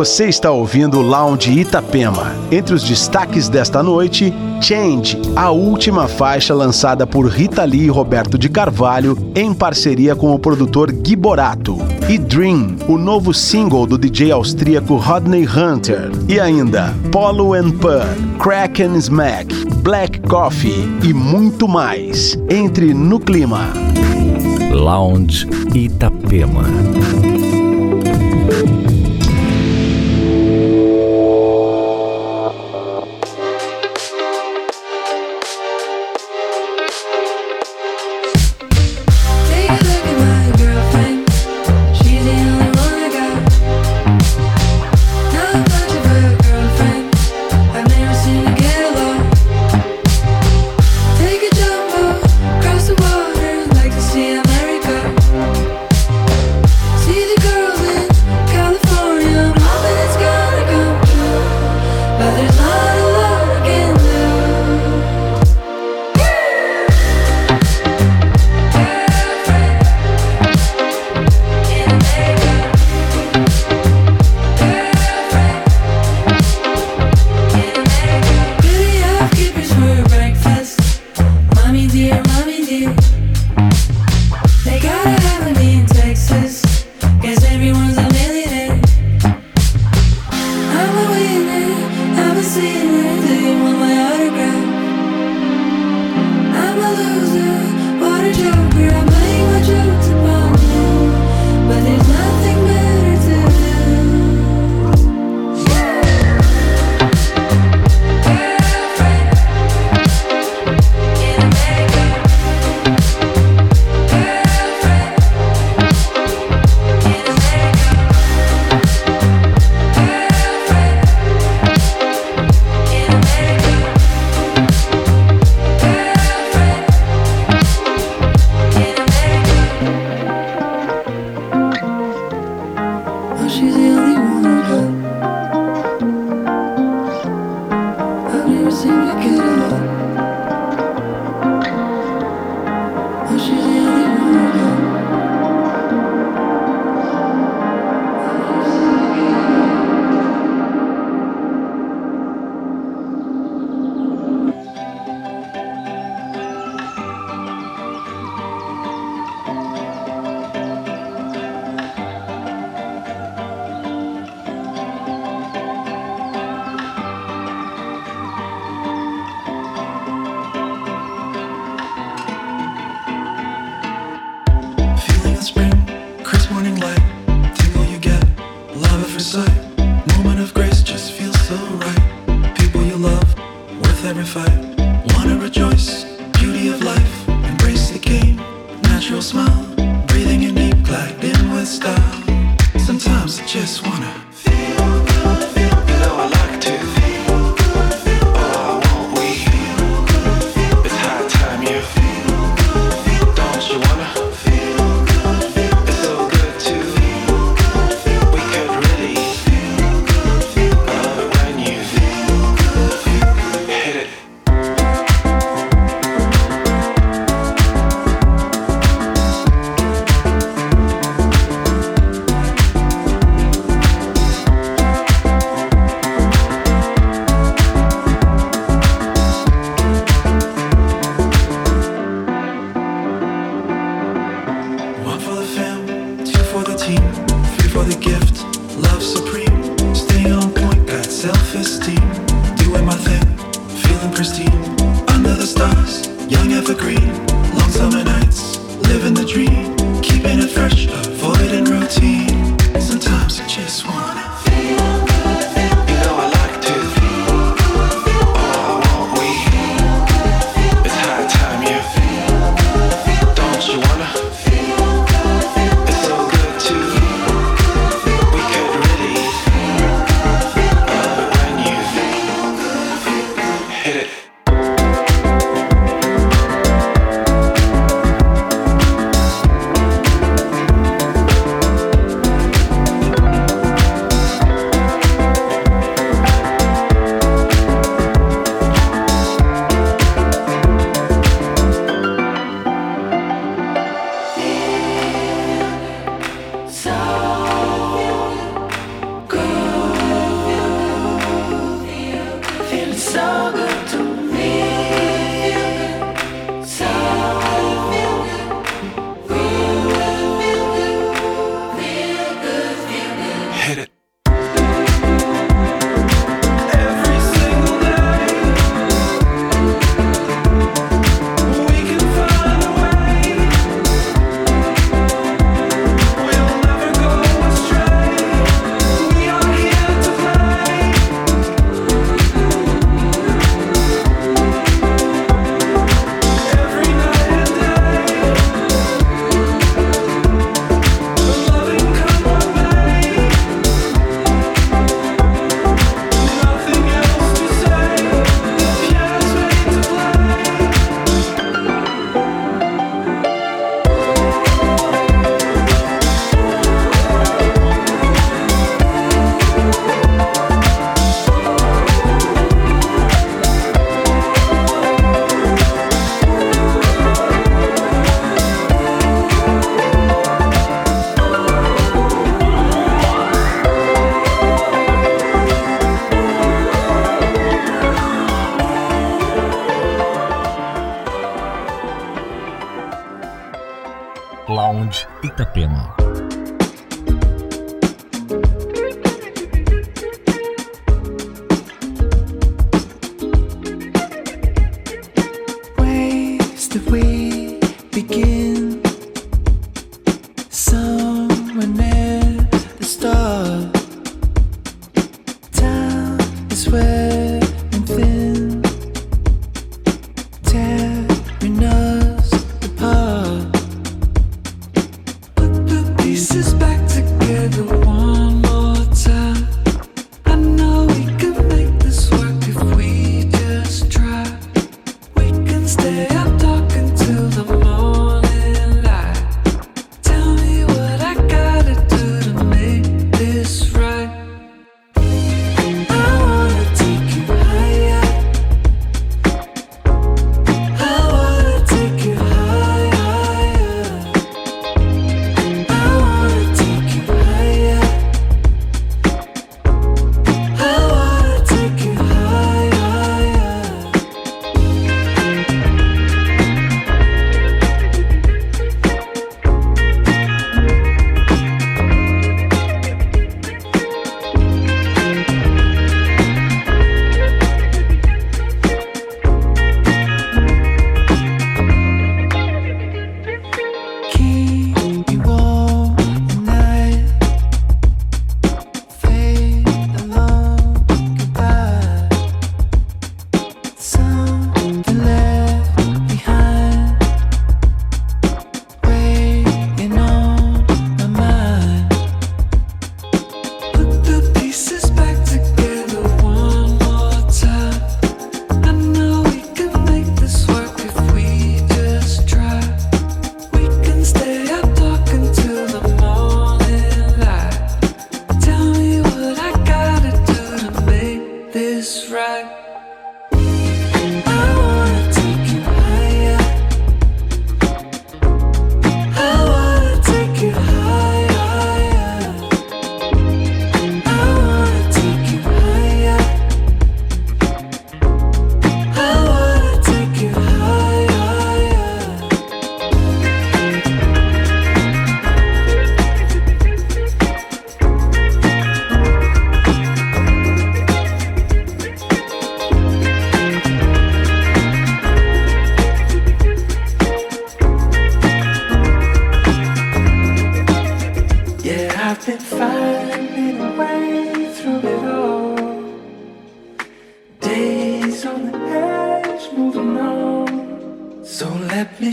Você está ouvindo o Lounge Itapema. Entre os destaques desta noite, Change, a última faixa lançada por Rita Lee e Roberto de Carvalho em parceria com o produtor Gui Borato. E Dream, o novo single do DJ austríaco Rodney Hunter. E ainda Polo and Pun, Crack and Smack, Black Coffee e muito mais. Entre no clima. Lounge Itapema.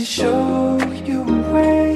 show you where.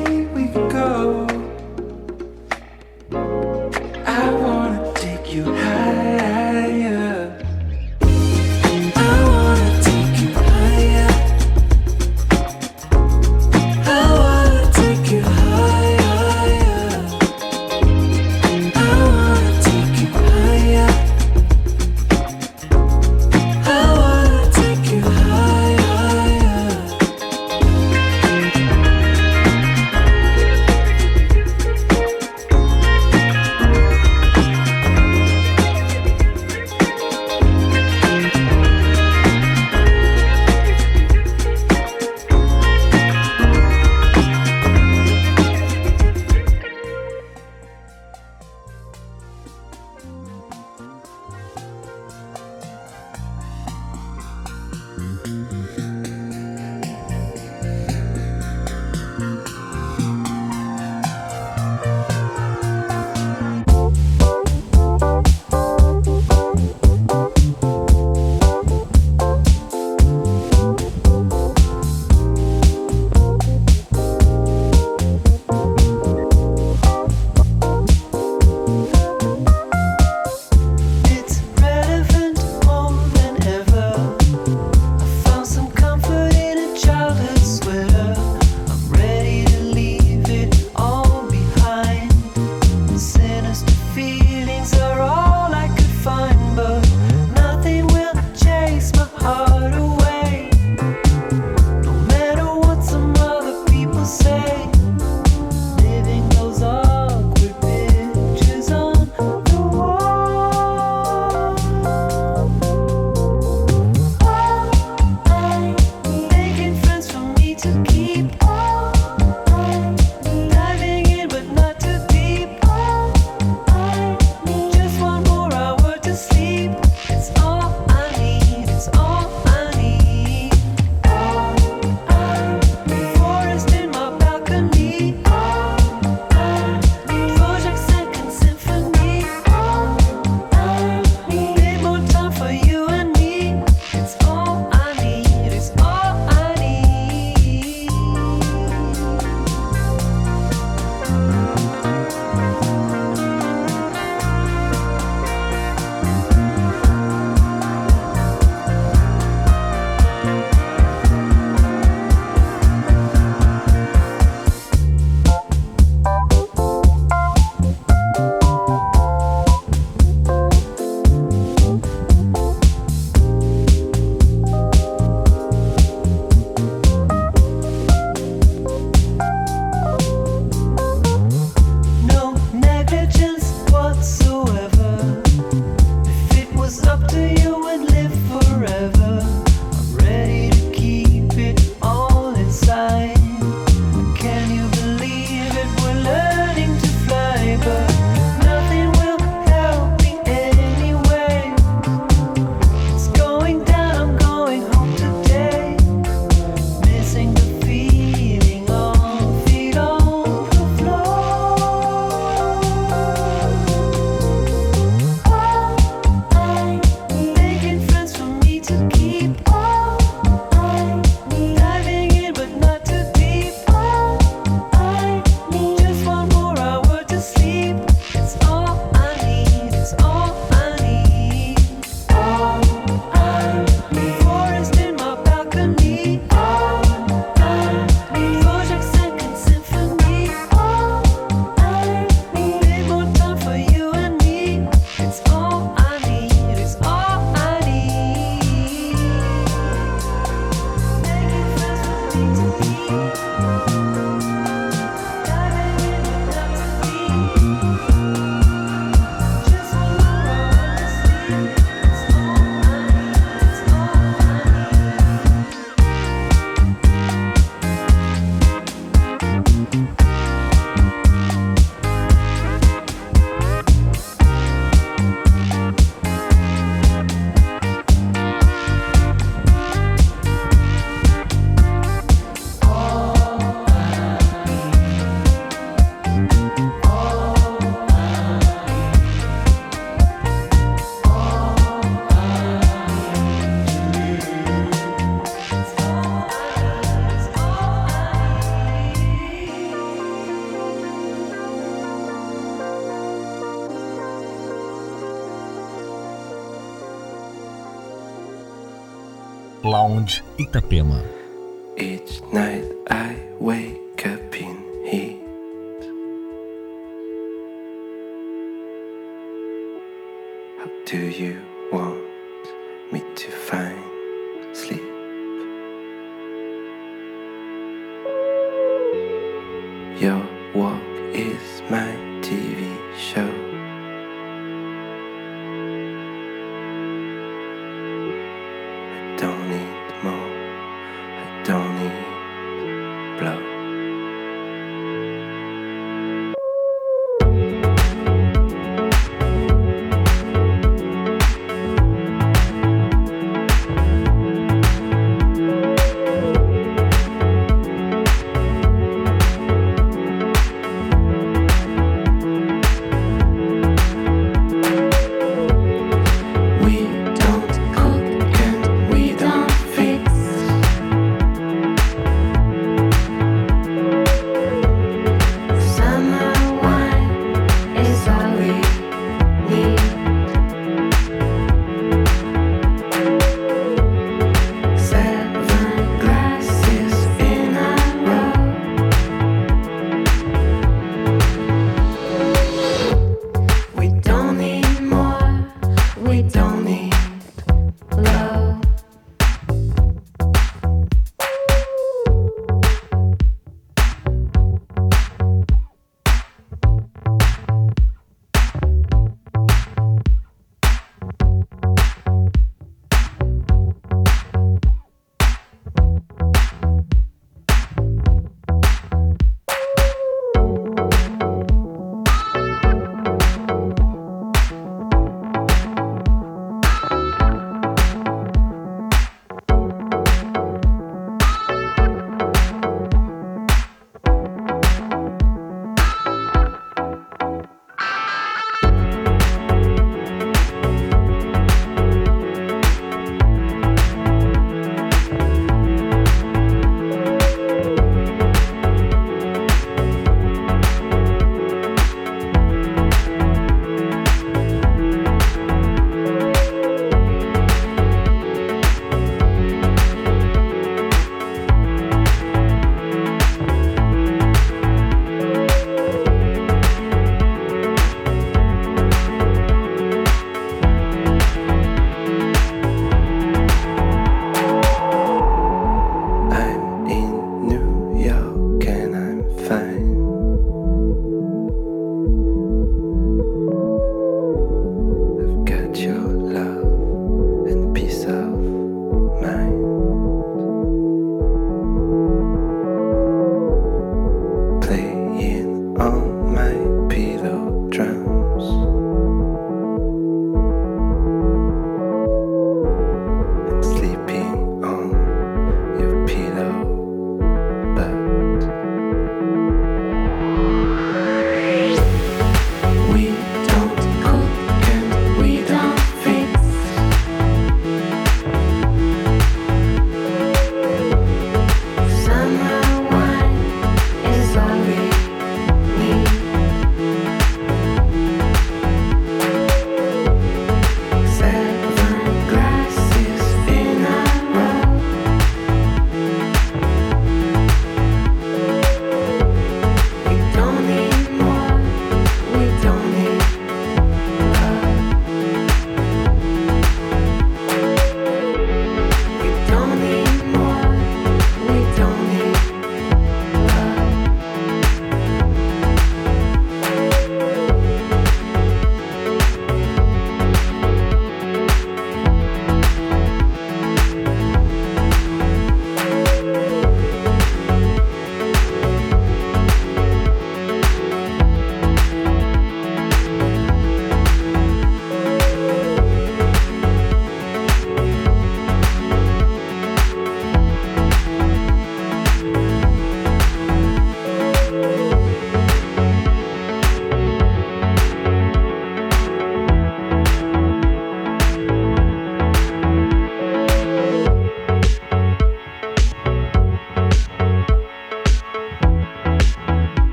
Itapema.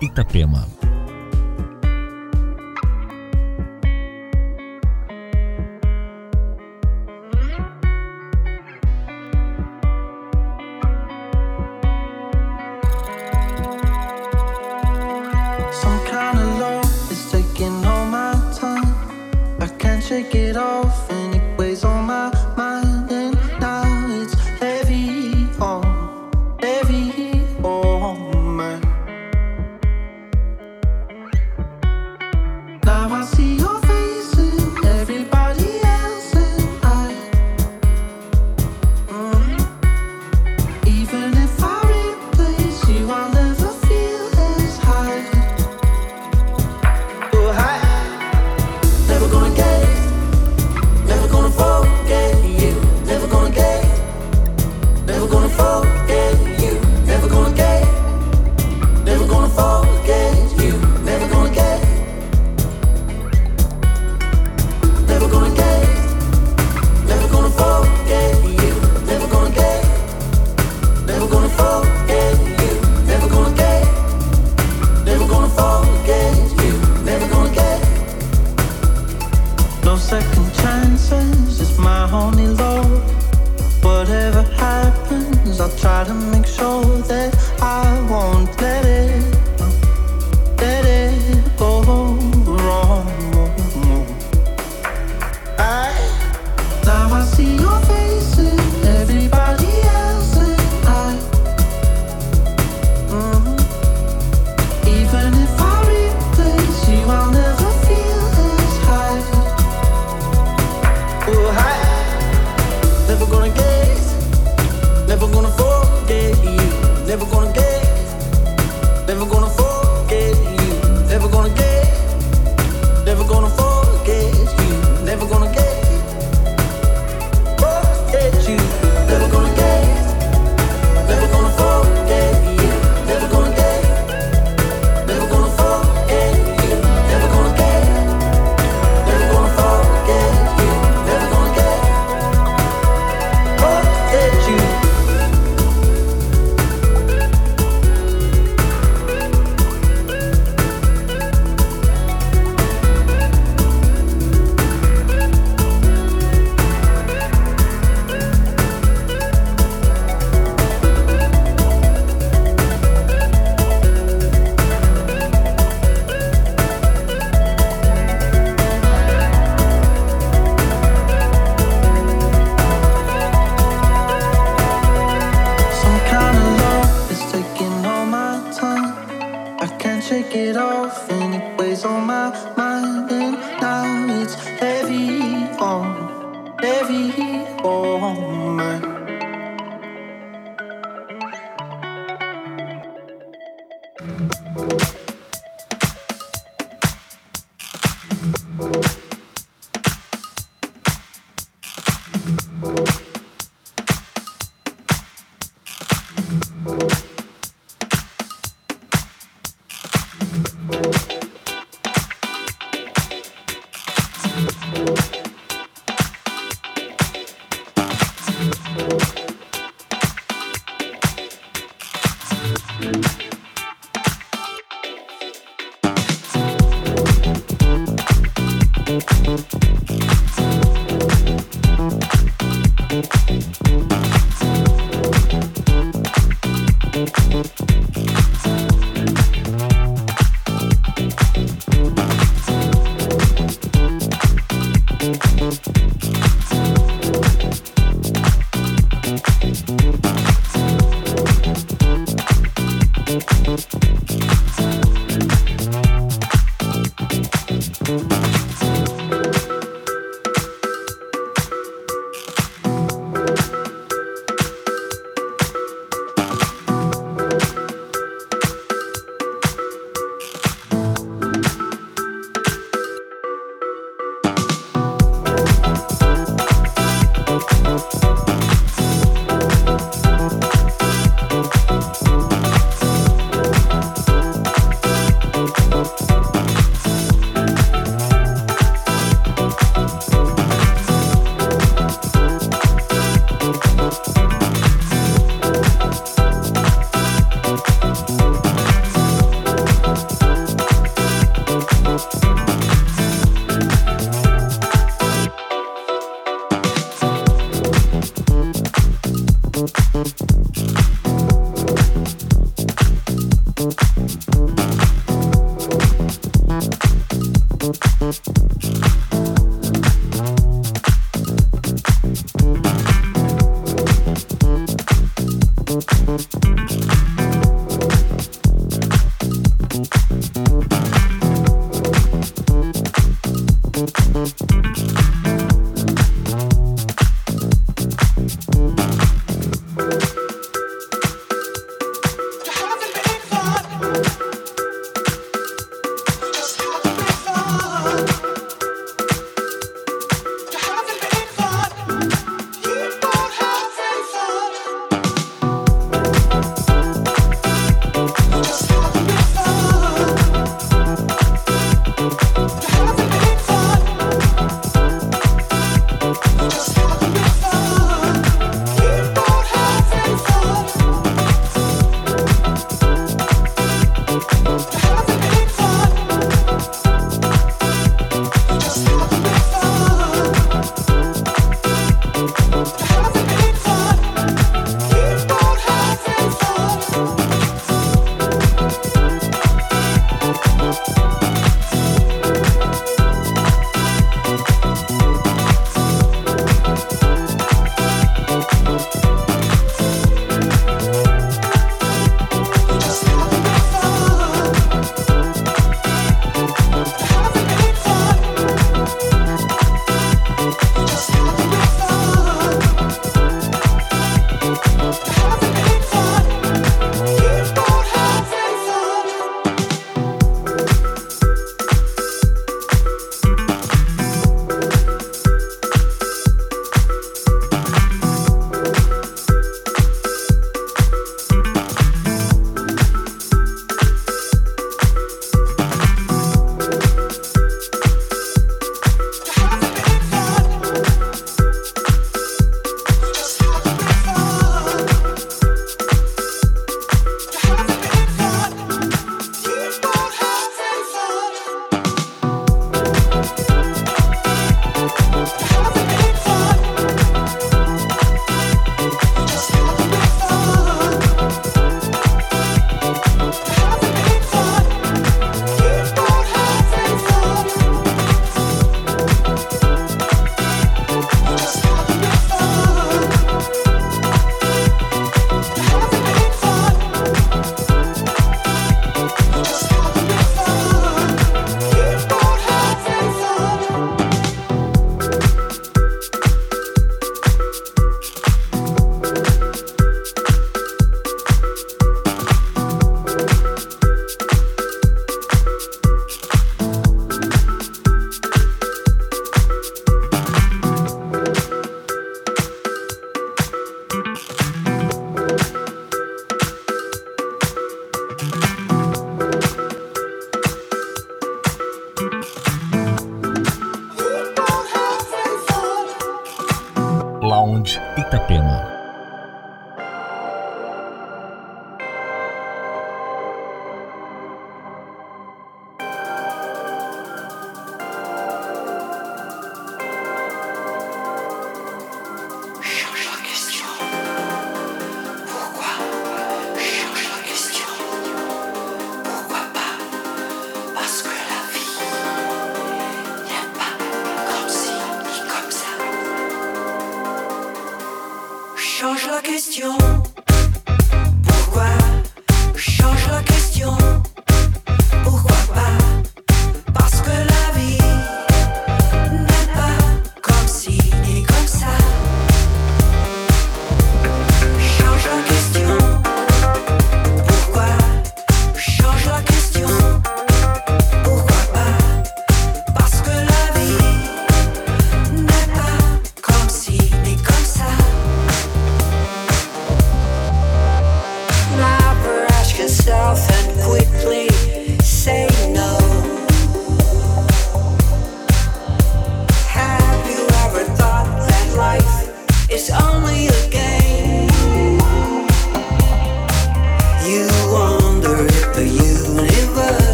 Itapema.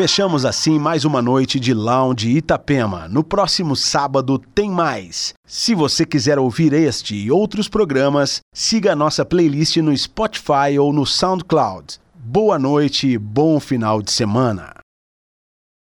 Fechamos assim mais uma noite de Lounge Itapema. No próximo sábado tem mais. Se você quiser ouvir este e outros programas, siga a nossa playlist no Spotify ou no SoundCloud. Boa noite e bom final de semana.